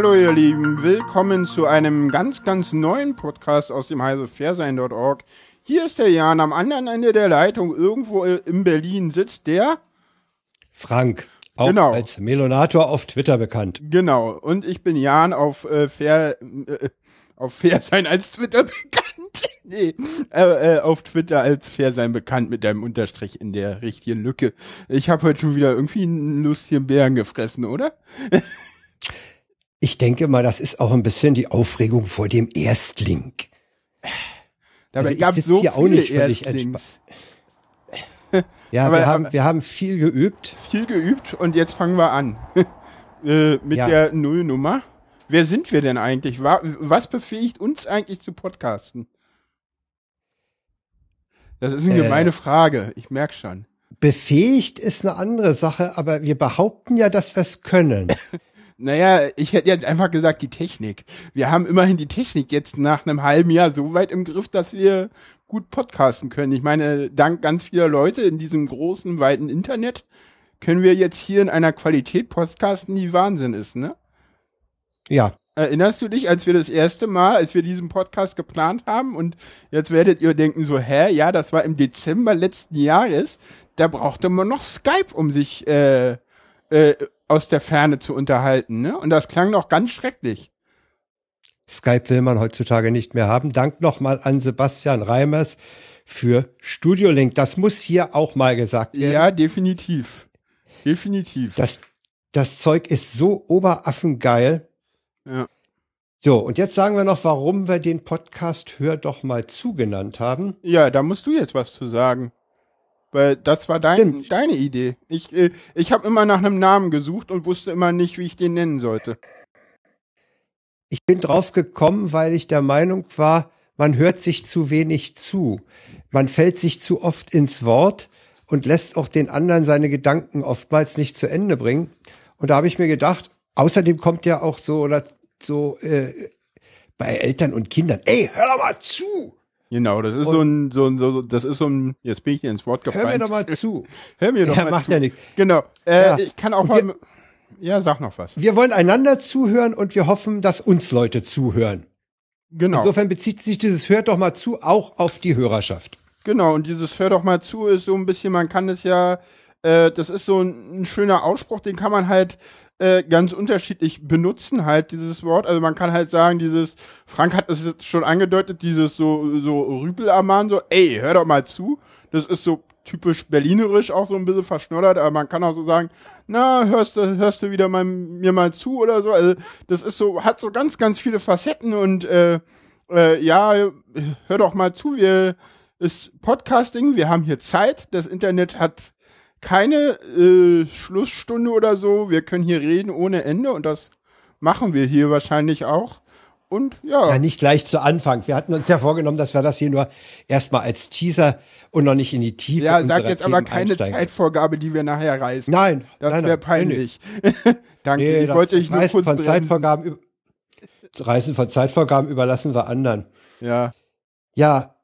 Hallo ihr Lieben, willkommen zu einem ganz, ganz neuen Podcast aus dem heisefairsein.org. Hier ist der Jan, am anderen Ende der Leitung, irgendwo in Berlin sitzt der Frank, auch Genau. als Melonator auf Twitter bekannt. Genau, und ich bin Jan auf äh, Fair, äh, auf Fairsein als Twitter bekannt. nee, äh, äh, auf Twitter als Fairsein bekannt mit einem Unterstrich in der richtigen Lücke. Ich habe heute schon wieder irgendwie einen lustigen Bären gefressen, oder? Ich denke mal, das ist auch ein bisschen die Aufregung vor dem Erstling. Dabei Also ich gab es so hier auch nicht völlig. Ja, Aber- wir, haben, aber- wir haben viel geübt. Viel geübt und jetzt fangen wir an. äh, mit Ja. der Nullnummer. Wer sind wir denn eigentlich? Wa- Was befähigt uns eigentlich zu podcasten? Das ist eine Äh. gemeine Frage, ich merk schon. Befähigt ist eine andere Sache, aber wir behaupten ja, dass wir es können. Naja, ich hätte jetzt einfach gesagt, die Technik. Wir haben immerhin die Technik jetzt nach einem halben Jahr so weit im Griff, dass wir gut podcasten können. Ich meine, dank ganz vieler Leute in diesem großen, weiten Internet können wir jetzt hier in einer Qualität podcasten, die Wahnsinn ist, ne? Ja, Erinnerst du dich, als wir das erste Mal, als wir diesen Podcast geplant haben und jetzt werdet ihr denken so, hä, ja, das war im Dezember letzten Jahres, da brauchte man noch Skype, um sich äh, äh, aus der Ferne zu unterhalten, ne? Und das klang noch ganz schrecklich. Skype will man heutzutage nicht mehr haben. Dank nochmal an Sebastian Reimers für Studio Link. Das muss hier auch mal gesagt werden. Ja, definitiv. Definitiv. Das, das Zeug ist so oberaffengeil. Ja. So, und jetzt sagen wir noch, warum wir den Podcast Hör doch mal zugenannt haben. ja, da musst du jetzt was zu sagen. Weil das war dein, Stimmt. deine Idee. Ich, äh, ich habe immer nach einem Namen gesucht und wusste immer nicht, wie ich den nennen sollte. Ich bin drauf gekommen, weil ich der Meinung war, man hört sich zu wenig zu. Man fällt sich zu oft ins Wort und lässt auch den anderen seine Gedanken oftmals nicht zu Ende bringen. Und da habe ich mir gedacht, außerdem kommt ja auch so oder so äh, bei Eltern und Kindern, ey, hör doch mal zu! Genau, das ist Und- so ein, so ein, so, das ist so ein, jetzt bin ich ins Wort Hör gefallen. mir doch mal zu. Hör mir doch Ja, mal macht zu. ja nichts. Genau, äh, Ja. ich kann auch Und mal, wir- ja, sag noch was. Wir wollen einander zuhören und wir hoffen, dass uns Leute zuhören. Genau, Insofern bezieht sich dieses Hört doch mal zu auch auf die Hörerschaft. genau, und dieses Hör doch mal zu ist so ein bisschen, man kann es ja, äh, das ist so ein, ein schöner Ausspruch, den kann man halt äh, ganz unterschiedlich benutzen, halt dieses Wort. Also man kann halt sagen, dieses, Frank hat es jetzt schon angedeutet, dieses so, so Rüpelaman, so, ey, hör doch mal zu. Das ist so typisch berlinerisch auch so ein bisschen verschnoddert, aber man kann auch so sagen, na, hörst du, hörst du wieder mal, mir mal zu oder so. Also das ist so, hat so ganz, ganz viele Facetten und äh, äh, ja, hör doch mal zu, wir ist Podcasting, wir haben hier Zeit, das Internet hat keine äh, Schlussstunde oder so, wir können hier reden ohne Ende und das machen wir hier wahrscheinlich auch. Und ja, Ja, nicht gleich zu Anfang. Wir hatten uns ja vorgenommen, dass wir das hier nur erstmal als Teaser und noch nicht in die Tiefe ja, sag jetzt aber Themen keine einsteigen. Zeitvorgabe, die wir nachher reißen. Nein, das wäre peinlich. Danke, Nee, ich wollte dich nur kurz von. Zeitvorgaben, Reißen von Zeitvorgaben überlassen wir anderen. Ja, Ja,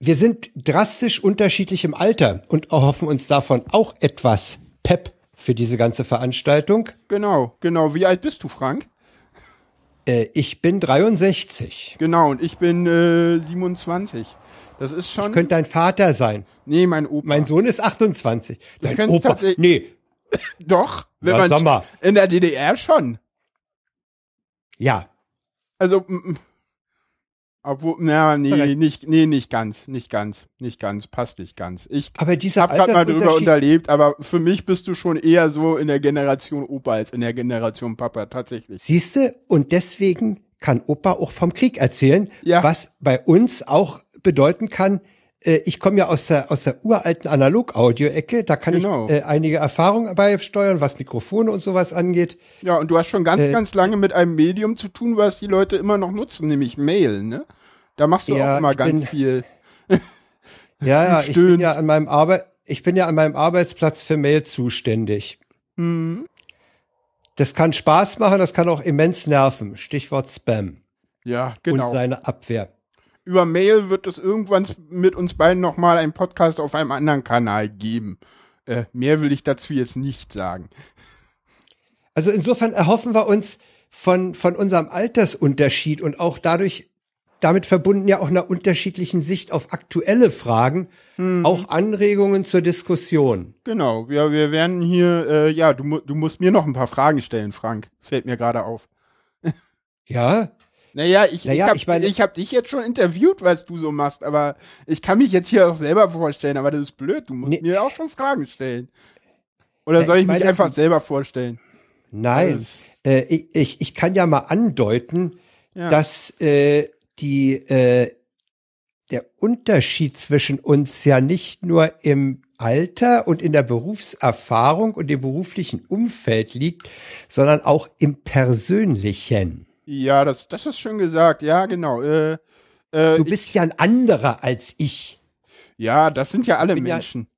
wir sind drastisch unterschiedlich im Alter und erhoffen uns davon auch etwas Pep für diese ganze Veranstaltung. genau, genau. Wie alt bist du, Frank? Äh, ich bin 63. Genau, und ich bin äh, 27. Das ist schon. Ich könnte dein Vater sein. nee, mein Opa. Mein Sohn ist 28. Dein Opa. Nee, Doch, wenn Ja, man in der DDR schon. ja. Also, obwohl, na, nee, nicht, nee, nicht ganz, nicht ganz, nicht ganz, passt nicht ganz. Ich Aber dieser hab grad mal drüber unterlebt, aber für mich bist du schon eher so in der Generation Opa als in der Generation Papa, tatsächlich. Siehste, und deswegen kann Opa auch vom Krieg erzählen, Ja. was bei uns auch bedeuten kann, ich komme ja aus der, aus der uralten Analog-Audio-Ecke, da kann Genau. ich äh, einige Erfahrungen beisteuern, was Mikrofone und sowas angeht. Ja, und du hast schon ganz, Äh, ganz lange mit einem Medium zu tun, was die Leute immer noch nutzen, nämlich Mail, ne? Da machst du Ja, auch immer ganz bin- viel. Ja, ja, ich bin ja an meinem Arbeit, ich bin ja an meinem Arbeitsplatz für Mail zuständig. Hm, Das kann Spaß machen, das kann auch immens nerven. Stichwort Spam ja, genau. und seine Abwehr. Über Mail wird es irgendwann mit uns beiden nochmal einen Podcast auf einem anderen Kanal geben. Äh, mehr will ich dazu jetzt nicht sagen. Also insofern erhoffen wir uns von, von unserem Altersunterschied und auch dadurch damit verbunden ja auch einer unterschiedlichen Sicht auf aktuelle Fragen, mhm. auch Anregungen zur Diskussion. Genau, wir, wir werden hier, äh, ja, du, du musst mir noch ein paar Fragen stellen, Frank. Fällt mir gerade auf. ja? Naja, ich, naja, ich habe ich, ich hab dich jetzt schon interviewt, was du so machst, aber ich kann mich jetzt hier auch selber vorstellen, aber das ist blöd, du musst nee. mir auch schon Fragen stellen. Oder soll ich, ich mich einfach selber vorstellen? Nein, also, äh, ich, ich kann ja mal andeuten, ja. dass äh, die, äh, der Unterschied zwischen uns ja nicht nur im Alter und in der Berufserfahrung und dem beruflichen Umfeld liegt, sondern auch im Persönlichen. Ja, das, das ist schön gesagt. Ja, genau. Äh, äh, du bist ich, ja ein anderer als ich. Ja, das sind ja alle Menschen. Ja,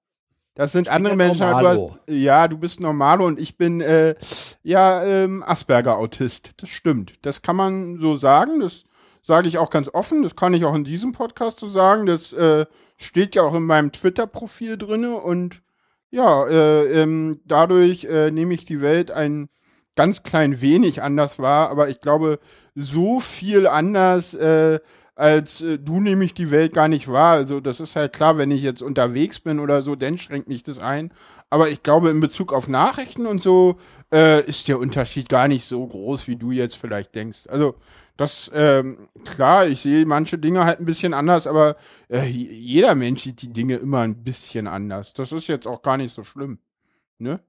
das sind andere Menschen. Hast, ja, du bist Normalo und ich bin äh, ja ähm, Asperger-Autist. Das stimmt. Das kann man so sagen. Das sage ich auch ganz offen, das kann ich auch in diesem Podcast so sagen, das äh, steht ja auch in meinem Twitter-Profil drinne und ja, äh, ähm, dadurch äh, nehme ich die Welt ein ganz klein wenig anders wahr, aber ich glaube, so viel anders äh, als äh, du nehme ich die Welt gar nicht wahr. Also das ist halt klar, wenn ich jetzt unterwegs bin oder so, dann schränkt mich das ein. Aber ich glaube, in Bezug auf Nachrichten und so äh, ist der Unterschied gar nicht so groß, wie du jetzt vielleicht denkst. Also das, ähm, klar, ich sehe manche Dinge halt ein bisschen anders, aber äh, jeder Mensch sieht die Dinge immer ein bisschen anders. Das ist jetzt auch gar nicht so schlimm. Ne?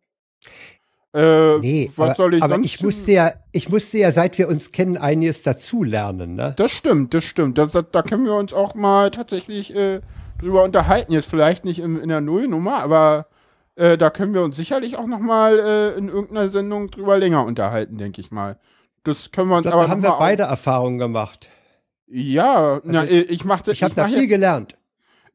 Äh, nee, was aber, soll ich aber ich musste ja, ich musste ja, seit wir uns kennen, einiges dazulernen, ne? Das stimmt, das stimmt. Das, das, da können wir uns auch mal tatsächlich äh, drüber unterhalten. Jetzt vielleicht nicht in, in der Nullnummer, aber äh, da können wir uns sicherlich auch noch mal äh, in irgendeiner Sendung drüber länger unterhalten, denke ich mal. Das können wir uns glaub, aber. Da haben wir beide Erfahrungen gemacht. Ja, also na, ich machte. Ich habe da viel gelernt.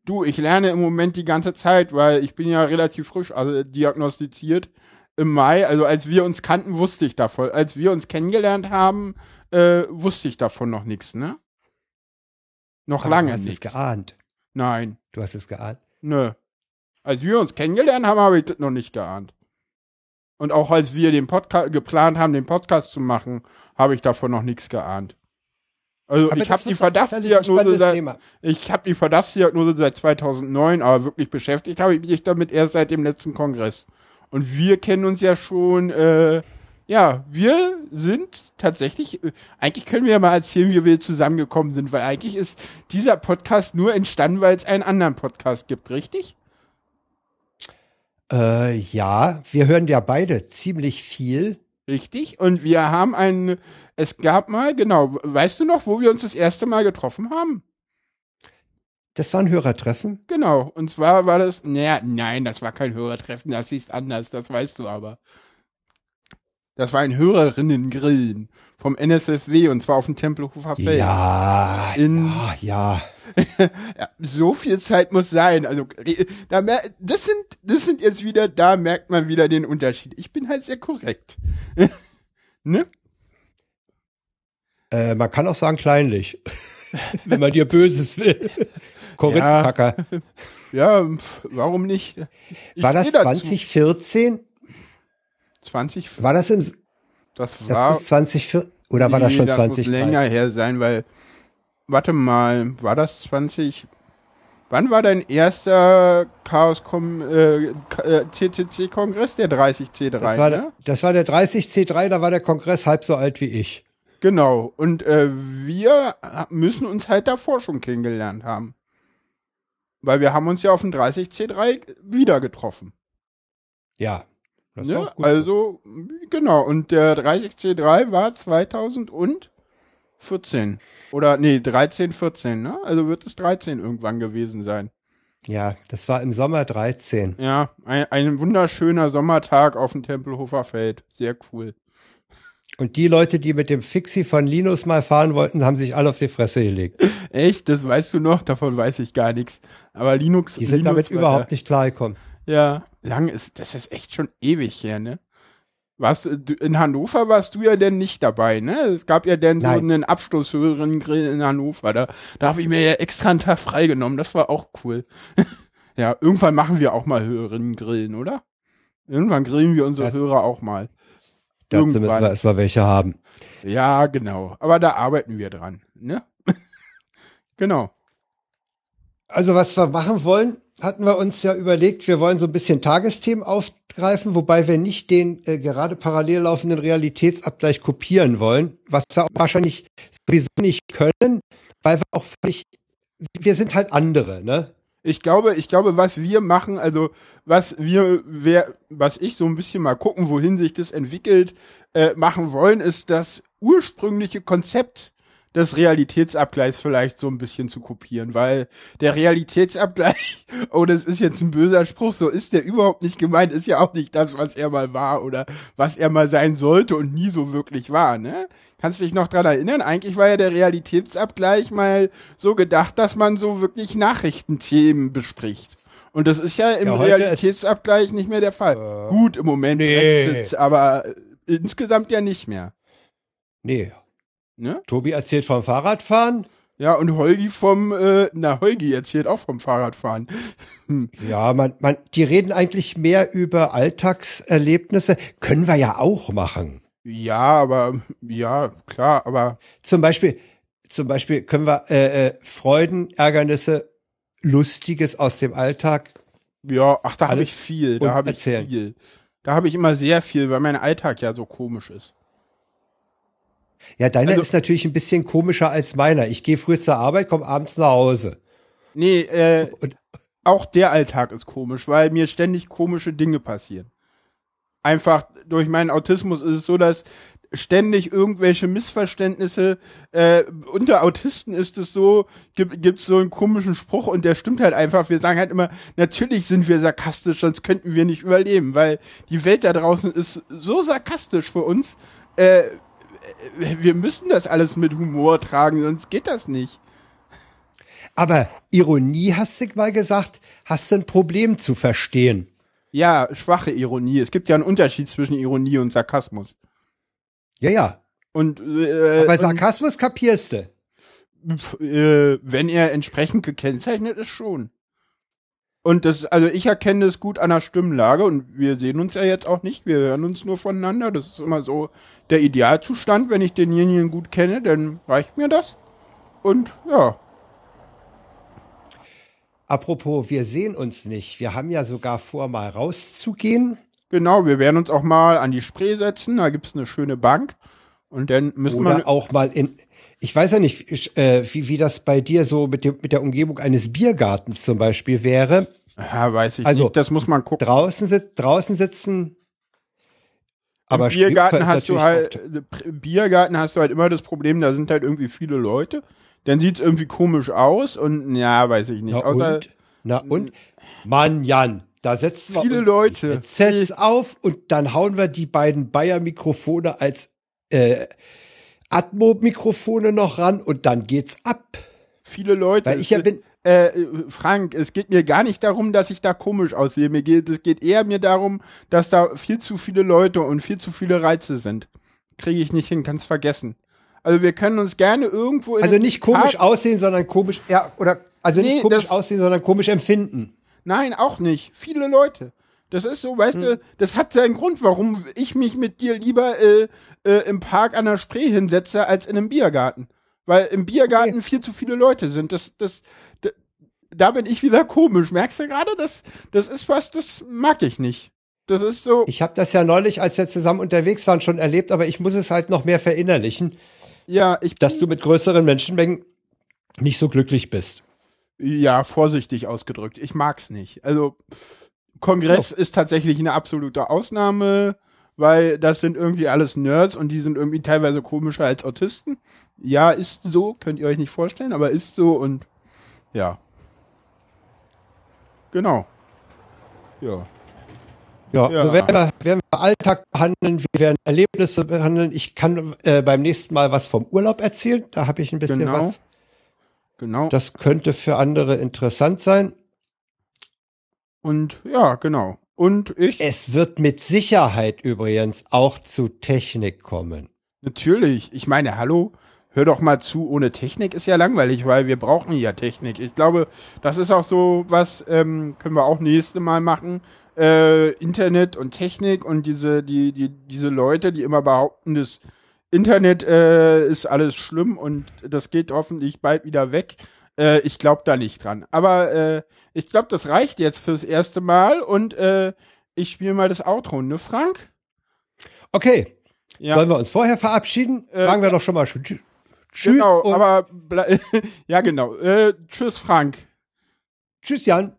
Du, ich lerne im Moment die ganze Zeit, weil ich bin ja relativ frisch also diagnostiziert im Mai. Also als wir uns kannten, wusste ich davon. Als wir uns kennengelernt haben, äh, wusste ich davon noch nichts, ne? Noch Aber lange nicht. Du hast es geahnt. Nein. Du hast es geahnt. Nö. Als wir uns kennengelernt haben, habe ich das noch nicht geahnt. Und auch als wir den Podcast geplant haben, den Podcast zu machen, habe ich davon noch nichts geahnt. Also aber ich habe die Verdachtsdiagnose seit ich habe die Verdachtsdiagnose seit 2009, aber wirklich beschäftigt habe ich mich damit erst seit dem letzten Kongress. Und wir kennen uns ja schon äh, ja, wir sind tatsächlich, äh, eigentlich können wir ja mal erzählen, wie wir zusammengekommen sind, weil eigentlich ist dieser Podcast nur entstanden, weil es einen anderen Podcast gibt, richtig? Äh, ja, wir hören ja beide ziemlich viel. Richtig. Und wir haben einen, es gab mal, genau, weißt du noch, wo wir uns das erste Mal getroffen haben? Das war ein Hörertreffen? Genau. Und zwar war das, naja, nein, das war kein Hörertreffen, das hieß anders, das weißt du aber. Das war ein Hörerinnengrillen vom NSFW und zwar auf dem Tempelhofer Feld. Ja, in, ja, ja. ja. So viel Zeit muss sein. Also da das sind das sind jetzt wieder, da merkt man wieder den Unterschied. Ich bin halt sehr korrekt. ne? Äh, man kann auch sagen kleinlich, wenn man dir Böses will. Korinthenpacker. Ja, ja, warum nicht? Ich War das 2014? 20. War das im. Das war. Das 2014 oder nee, war das schon das 20? Muss länger her sein, weil. Warte mal, war das 20? Wann war dein erster Chaos äh, CCC Kongress? Der 30C3. Das war, ne? das war der 30C3, da war der Kongress halb so alt wie ich. Genau. Und äh, wir müssen uns halt davor schon kennengelernt haben. Weil wir haben uns ja auf dem 30C3 wieder getroffen. Ja, ja, also, genau. Und der 30C3 war 2014. Oder, nee, 13, 14, ne? Also wird es 13 irgendwann gewesen sein. Ja, das war im Sommer 13. Ja, ein, ein wunderschöner Sommertag auf dem Tempelhofer Feld. Sehr cool. Und die Leute, die mit dem Fixie von Linus mal fahren wollten, haben sich alle auf die Fresse gelegt. Echt? Das weißt du noch? Davon weiß ich gar nichts. Aber Linux. Die sind Linux damit überhaupt nicht klargekommen. Ja, lang ist, das ist echt schon ewig her, ne? Warst du, in Hannover warst du ja denn nicht dabei, ne? Es gab ja dann so einen Abschlusshörerinnen-Grill in Hannover. Da, da habe ich mir ja extra einen Tag freigenommen. Das war auch cool. ja, irgendwann machen wir auch mal Hörerinnen-Grillen, oder? Irgendwann grillen wir unsere das, Hörer auch mal. Dazu müssen wir erstmal welche haben. Ja, genau. Aber da arbeiten wir dran. Ne? genau. Also was wir machen wollen, hatten wir uns ja überlegt, wir wollen so ein bisschen Tagesthemen aufgreifen, wobei wir nicht den äh, gerade parallel laufenden Realitätsabgleich kopieren wollen, was wir auch wahrscheinlich sowieso nicht können, weil wir auch völlig, wir sind halt andere, ne? Ich glaube, ich glaube, was wir machen, also was wir, wer, was ich so ein bisschen mal gucken, wohin sich das entwickelt, äh, machen wollen, ist das ursprüngliche Konzept des Realitätsabgleichs vielleicht so ein bisschen zu kopieren, weil der Realitätsabgleich, oh, das ist jetzt ein böser Spruch, so ist der überhaupt nicht gemeint, ist ja auch nicht das, was er mal war oder was er mal sein sollte und nie so wirklich war, ne? Kannst du dich noch dran erinnern? Eigentlich war ja der Realitätsabgleich mal so gedacht, dass man so wirklich Nachrichtenthemen bespricht. Und das ist ja im ja, Realitätsabgleich nicht mehr der Fall. Äh, Gut, im Moment nee. Brexit, aber insgesamt ja nicht mehr. Nee, Ne? Tobi erzählt vom Fahrradfahren. Ja, und Holgi vom, äh, na, Holgi erzählt auch vom Fahrradfahren. Hm. Ja, man, man, die reden eigentlich mehr über Alltagserlebnisse. Können wir ja auch machen. Ja, aber, ja, klar, aber. Zum Beispiel, zum Beispiel können wir, äh, äh, Freuden, Ärgernisse, Lustiges aus dem Alltag. Ja, ach, da habe ich viel, da habe ich viel. Da habe ich immer sehr viel, weil mein Alltag ja so komisch ist. Ja, deiner also, ist natürlich ein bisschen komischer als meiner. Ich gehe früh zur Arbeit, komme abends nach Hause. Nee, äh, Und, auch der Alltag ist komisch, weil mir ständig komische Dinge passieren. Einfach durch meinen Autismus ist es so, dass ständig irgendwelche Missverständnisse äh, unter Autisten ist es so, gibt gibt's so einen komischen Spruch und der stimmt halt einfach. Wir sagen halt immer, natürlich sind wir sarkastisch, sonst könnten wir nicht überleben, weil die Welt da draußen ist so sarkastisch für uns. Äh, wir müssen das alles mit Humor tragen, sonst geht das nicht. Aber Ironie hast du mal gesagt, hast du ein Problem zu verstehen. Ja, schwache Ironie. Es gibt ja einen Unterschied zwischen Ironie und Sarkasmus. Ja, ja. Und äh, aber Sarkasmus und, kapierst du. Äh, wenn er entsprechend gekennzeichnet ist, schon. Und das, also ich erkenne es gut an der Stimmlage und wir sehen uns ja jetzt auch nicht, wir hören uns nur voneinander. Das ist immer so der Idealzustand. Wenn ich denjenigen gut kenne, dann reicht mir das. Und ja. Apropos, wir sehen uns nicht. Wir haben ja sogar vor, mal rauszugehen. Genau, wir werden uns auch mal an die Spree setzen. Da gibt es eine schöne Bank. Und dann müssen Oder wir. auch mal in. Ich weiß ja nicht, äh, wie, wie das bei dir so mit, dem, mit der Umgebung eines Biergartens zum Beispiel wäre. Ja, weiß ich also, nicht. Das muss man gucken. Draußen, draußen sitzen aber Im Biergarten hast du halt, äh, Biergarten hast du halt immer das Problem, da sind halt irgendwie viele Leute. Dann sieht's irgendwie komisch aus und ja, weiß ich nicht. Na Außer, und? Na und? Mann, Jan, da setzen wir viele Leute. Headsets auf und dann hauen wir die beiden Bayer-Mikrofone als äh, Atmo-Mikrofone noch ran und dann geht's ab. Viele Leute. Weil ich ja bin, äh, Frank, es geht mir gar nicht darum, dass ich da komisch aussehe. Mir geht, es geht eher mir darum, dass da viel zu viele Leute und viel zu viele Reize sind. Kriege ich nicht hin, kann's vergessen. Also wir können uns gerne irgendwo in Also nicht komisch Tag aussehen, sondern komisch, ja, oder, also nee, nicht komisch aussehen, sondern komisch empfinden. Nein, auch nicht. Viele Leute. Das ist so, weißt hm. du, das hat seinen Grund, warum ich mich mit dir lieber äh, äh, im Park an der Spree hinsetze, als in einem Biergarten. Weil im Biergarten okay. viel zu viele Leute sind. Das, das, da bin ich wieder komisch. Merkst du gerade? Das, das ist was, das mag ich nicht. Das ist so. Ich habe das ja neulich, als wir zusammen unterwegs waren, schon erlebt, aber ich muss es halt noch mehr verinnerlichen. Ja, ich. Dass du mit größeren Menschenmengen nicht so glücklich bist. Ja, vorsichtig ausgedrückt. Ich mag's nicht. Also, Kongress oh. ist tatsächlich eine absolute Ausnahme, weil das sind irgendwie alles Nerds und die sind irgendwie teilweise komischer als Autisten. Ja, ist so, könnt ihr euch nicht vorstellen, aber ist so und ja. Genau. Ja. Ja, ja. so werden wir, werden wir Alltag behandeln, wir werden Erlebnisse behandeln. Ich kann äh, beim nächsten Mal was vom Urlaub erzählen. Da habe ich ein bisschen genau. was. Genau. Das könnte für andere interessant sein. Und ja, genau. Und ich. Es wird mit Sicherheit übrigens auch zu Technik kommen. Natürlich. Ich meine, hallo, hör doch mal zu, ohne Technik ist ja langweilig, weil wir brauchen ja Technik. Ich glaube, das ist auch so was, ähm, können wir auch nächste Mal machen. äh, Internet und Technik und diese, die, die, diese Leute, die immer behaupten, das Internet äh, ist alles schlimm und das geht hoffentlich bald wieder weg. Äh, ich glaube da nicht dran. Aber äh, ich glaube, das reicht jetzt fürs erste Mal und äh, ich spiele mal das Outro, ne, Frank? Okay. Ja. Sollen wir uns vorher verabschieden? Äh, Sagen wir doch schon mal tschü- tschüss. Genau, aber ble- ja genau. Äh, tschüss, Frank. tschüss, Jan.